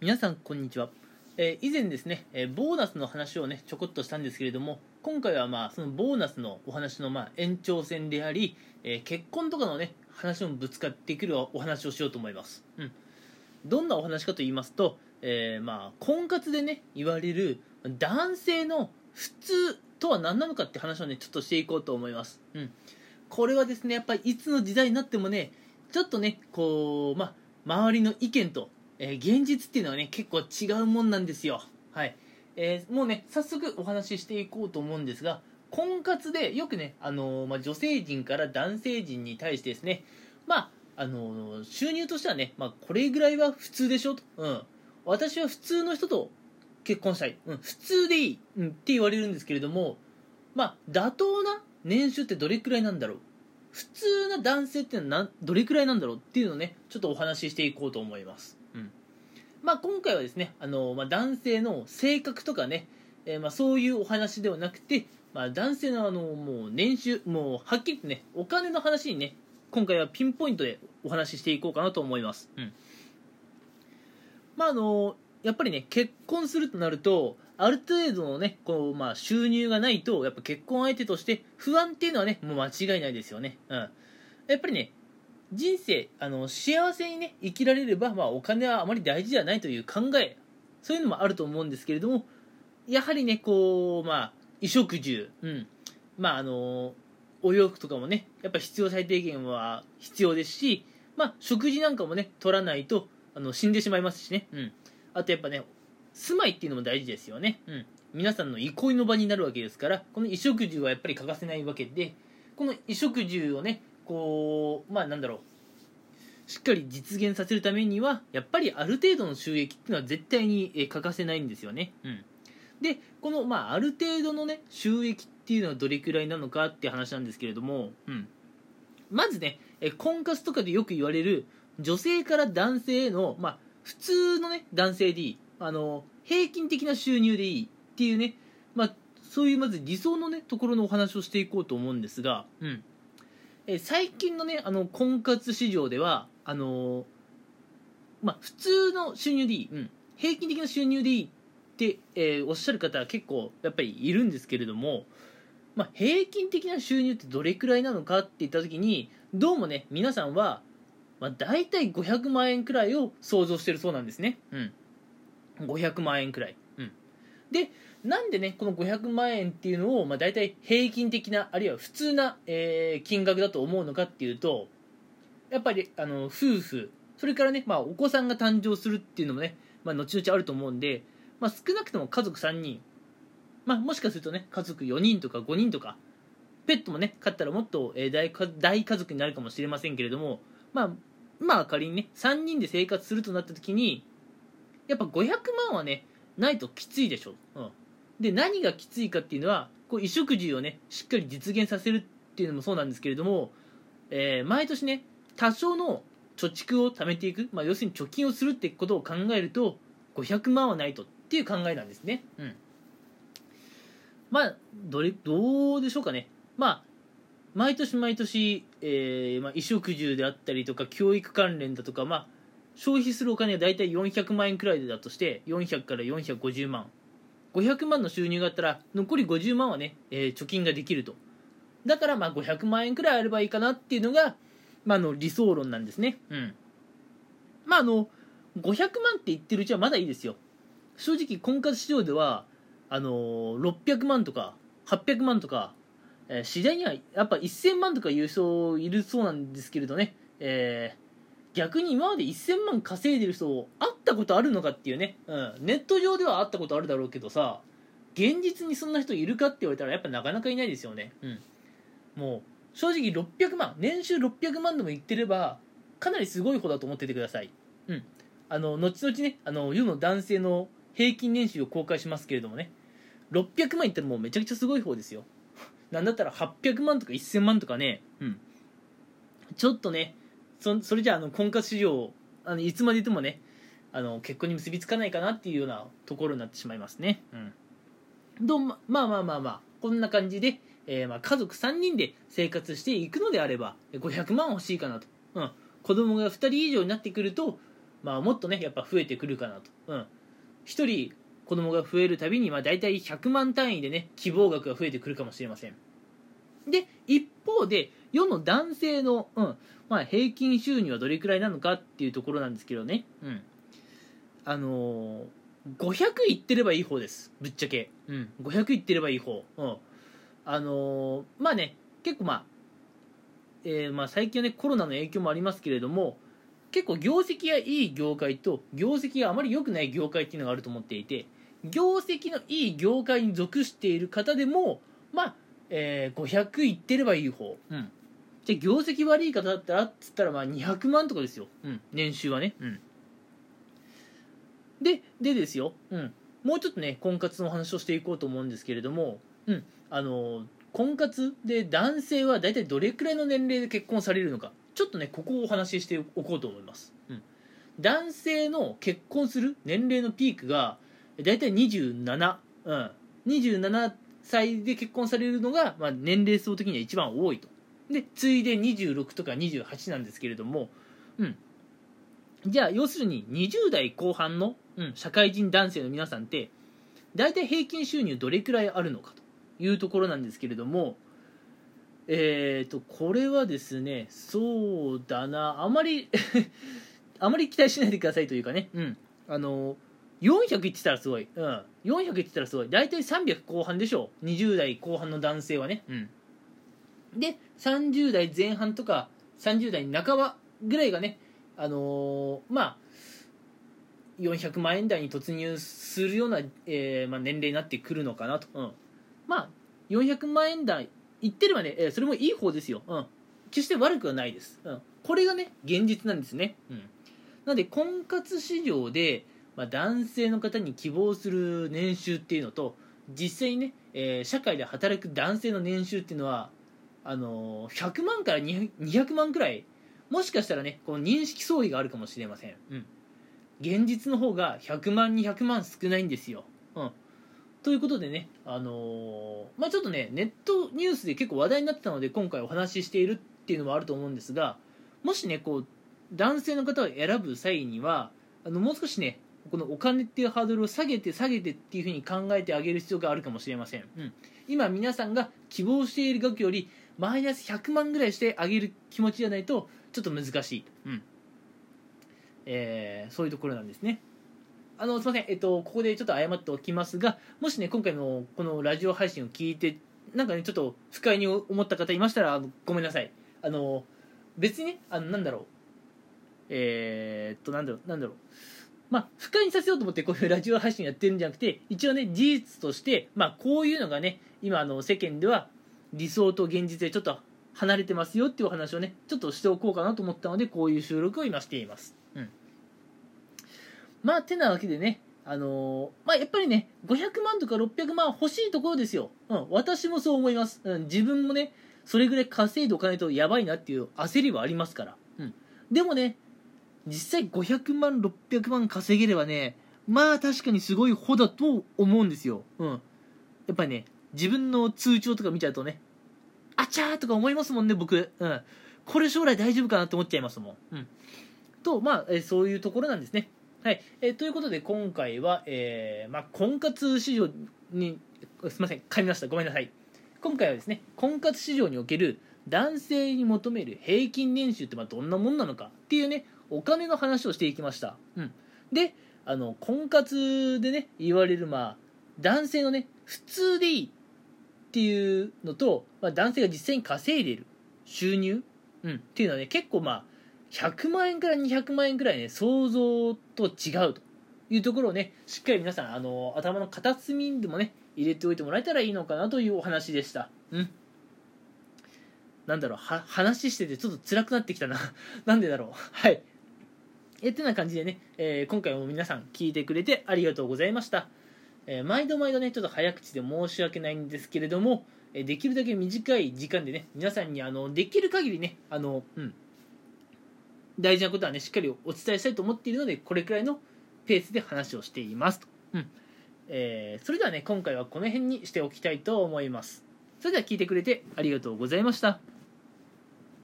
皆さんこんにちは、えー以前ですね、えーボーナスの話をねちょこっとしたんですけれども今回はまあそのボーナスのお話のまあ延長線であり、えー結婚とかのね話もぶつかってくるお話をしようと思います、うん、どんなお話かと言いますと、えーまあ婚活でね言われる男性の普通とは何なのかって話をねちょっとしていこうと思います、うん、これはですねやっぱりいつの時代になってもねちょっとねこうまあ周りの意見と、えー現実っていうのはね結構違うもんなんですよ。はい、えーもうね早速お話ししていこうと思うんですが婚活でよくね、あのーまあ、女性陣から男性陣に対してですねまああのー収入としてはね、まあ、これぐらいは普通でしょと、うん、私は普通の人と結婚したい、うん、普通でいい、うん、って言われるんですけれどもまあ妥当な年収ってどれくらいなんだろう。普通な男性ってのはどれくらいなんだろうっていうのをねちょっとお話ししていこうと思います、まあ、今回はですねあの、まあ、男性の性格とかね、えーまあ、そういうお話ではなくて、まあ、男性のあのもう年収もうはっきりとねお金の話にね今回はピンポイントでお話ししていこうかなと思います、うん。まああのやっぱりね結婚するとなるとある程度のねこう、まあ、収入がないとやっぱ結婚相手として不安っていうのはねもう間違いないですよね、うん、やっぱりね人生あの幸せにね生きられれば、まあ、お金はあまり大事ではないという考え。そういうのもあると思うんですけれどもやはりねこうまあ衣食住うん。まああのお洋服とかもねやっぱ必要最低限は必要ですしまあ食事なんかもね取らないとあの死んでしまいますしね。うん。あとやっぱね住まいっていうのも大事ですよね。うん。皆さんの憩いの場になるわけですからこの衣食住はやっぱり欠かせないわけでこの衣食住をねこうまあなんだろう。しっかり実現させるためにはやっぱりある程度の収益っていうのは絶対にえー欠かせないんですよね。うん、でこの、まあ、ある程度のね収益っていうのはどれくらいなのかっていう話なんですけれども、うん、まずねえー婚活とかでよく言われる女性から男性への、まあ、普通のね男性でいい。あの平均的な収入でいいっていうね、まあ、そういうまず理想のねところのお話をしていこうと思うんですが、うん、えー最近のねあの婚活市場ではあのーまあ普通の収入でいい、うん、平均的な収入でいいって、えーおっしゃる方は結構やっぱりいるんですけれども、まあ、平均的な収入ってどれくらいなのかって言った時にどうもね皆さんは、まあ、大体500万円くらいを想像してるそうなんですね、うん、500万円くらい、うん、でなんでねこの500万円っていうのを、まあ、大体平均的なあるいは普通な、えー金額だと思うのかっていうとやっぱりあの夫婦それからね、まあ、お子さんが誕生するっていうのもね、まあ、後々あると思うんで、まあ、少なくとも家族3人、まあ、もしかするとね家族4人とか5人とかペットもね飼ったらもっと、えー大家族になるかもしれませんけれどもまあまあ仮にね3人で生活するとなった時にやっぱ500万はねないときついでしょ、うん、で何がきついかっていうのはこう衣食住をねしっかり実現させるっていうのもそうなんですけれども、えー毎年ね多少の貯蓄を貯めていく、まあ、要するに貯金をするってことを考えると500万はないとっていう考えなんですね。うん。まあどれどうでしょうかね。まあ毎年毎年、えーまあ、衣食住であったりとか教育関連だとか、まあ、消費するお金は大体400万円くらいだとして400から450万。500万の収入があったら残り50万はね、えー貯金ができると。だからまあ500万円くらいあればいいかなっていうのが、まあ、の理想論なんですね。うん。まああの500万って言ってるうちはまだいいですよ。正直婚活市場ではあの600万とか800万とか、えー次第にはやっぱ1000万とかいう人いるそうなんですけれどね、えー逆に今まで1000万稼いでる人会ったことあるのかっていうね、うん、ネット上では会ったことあるだろうけどさ現実にそんな人いるかって言われたらやっぱなかなかいないですよね、うん、もう正直600万年収600万でも言ってればかなりすごい方だと思っててください、うん、あの後々ねあの世の男性の平均年収を公開しますけれどもね。600万いったらもうめちゃくちゃすごい方ですよ。なんだったら800万とか1000万とかね、うん、ちょっとねそそれじゃああの婚活市場あのいつまでいてもねあの結婚に結びつかないかなっていうようなところになってしまいますね、うん、どうままあまあまあまあこんな感じで、えーまあ、家族3人で生活していくのであれば500万欲しいかなと、うん、子供が2人以上になってくるとまあ、もっとねやっぱ増えてくるかなと、うん、1人子供が増えるたびに、まあ、大体100万単位でね希望額が増えてくるかもしれません。で一方で世の男性の、うんまあ、平均収入はどれくらいなのかっていうところなんですけどね、うん、あのー、500いってればいい方です。ぶっちゃけ、うん、500いってればいい方、うん、あのー、まあね結構まあ、えー、まあ最近はねコロナの影響もありますけれども結構業績がいい業界と業績があまり良くない業界っていうのがあると思っていて業績のいい業界に属している方でもまあ、えー、500いってればいい方、うん、じゃ業績悪い方だったらっつったらまあ200万とかですよ、うん、年収はね、うん、ででですよ、うん、もうちょっとね婚活の話をしていこうと思うんですけれども、うん、あの婚活で男性は大体どれくらいの年齢で結婚されるのか。ちょっとねここをお話ししておこうと思います、うん、男性の結婚する年齢のピークが大体27、うん、27歳で結婚されるのが、まあ、年齢層的には一番多いとで次いで26とか28なんですけれども、うん、じゃあ要するに20代後半の、うん、社会人男性の皆さんって大体平均収入どれくらいあるのかというところなんですけれどもえっ、ー、とこれはですねそうだな。あまり あまり期待しないでくださいというかね、うん、あの400いってたらすごい、うん、400いってたらすごい。大体300後半でしょう。20代後半の男性はね、うん、で30代前半とか30代半ばぐらいがねあのー、まあ400万円台に突入するような、えーまあ、年齢になってくるのかなと、うん、まあ400万円台いってればね、えー、それもいい方ですよ、うん、決して悪くはないです、うん、これがね現実なんですね、うん、なので婚活市場で、まあ、男性の方に希望する年収っていうのと実際にね、えー、社会で働く男性の年収っていうのはあのー、100万から200万くらいもしかしたらねこの認識相違があるかもしれません、うん、現実の方が100万200万少ないんですよ、うん、ということでねあのー、まあちょっとねネットニュースで結構話題になってたので今回お話ししているっていうのもあると思うんですがもしねこう男性の方を選ぶ際にはあのもう少しねこのお金っていうハードルを下げて下げてっていうふうに考えてあげる必要があるかもしれません、うん、今皆さんが希望している額よりマイナス100万ぐらいしてあげる気持ちじゃないとちょっと難しい、うん。えー、そういうところなんですね。あのすみません、えっと、ここでちょっと謝っておきますが、もしね、今回のこのラジオ配信を聞いて、なんかね、ちょっと不快に思った方いましたら、ごめんなさい。あの、別にね、あの、なんだろう、えー、っと、なんだろう、なんだろう、まあ、不快にさせようと思ってこういうラジオ配信やってるんじゃなくて、一応ね、事実として、まあ、こういうのがね、今、あの、世間では理想と現実でちょっと離れてますよっていうお話をねちょっとしておこうかなと思ったのでこういう収録を今しています、うん、まあてなわけでねあのー、まあやっぱりね500万とか600万欲しいところですよ、うん、私もそう思います、うん、自分もねそれぐらい稼いでおかないとやばいなっていう焦りはありますから、うん、でもね実際500万600万稼げればねまあ確かにすごい方だと思うんですよ、うん、やっぱりね自分の通帳とか見ちゃうとねあちゃーとか思いますもんね僕、うん、これ将来大丈夫かなって思っちゃいますもん、うん、とまあ、えそういうところなんですね。はい、えー、ということで今回は、えーまあ、婚活市場にすみません噛みました。ごめんなさい。今回はですね婚活市場における男性に求める平均年収ってまあどんなもんなのかっていうねお金の話をしていきました、うん、であの婚活でね言われるまあ男性のね普通でいいっていうのと、まあ、男性が実際に稼いでいる収入、うん、っていうのはね結構まあ100万円から200万円くらいね想像と違うというところをねしっかり皆さんあの頭の片隅にでもね入れておいてもらえたらいいのかなというお話でした。うん。なんだろうは話しててちょっと辛くなってきたな。なんでだろう。はい。えってな感じでね、えー、今回も皆さん聞いてくれてありがとうございましたえー、毎度毎度ねちょっと早口で申し訳ないんですけれども、えー、できるだけ短い時間でね皆さんにあのできる限りねあの、うん、大事なことはねしっかりお伝えしたいと思っているのでこれくらいのペースで話をしていますと、うん。えー、それではね今回はこの辺にしておきたいと思います。それでは聞いてくれてありがとうございました。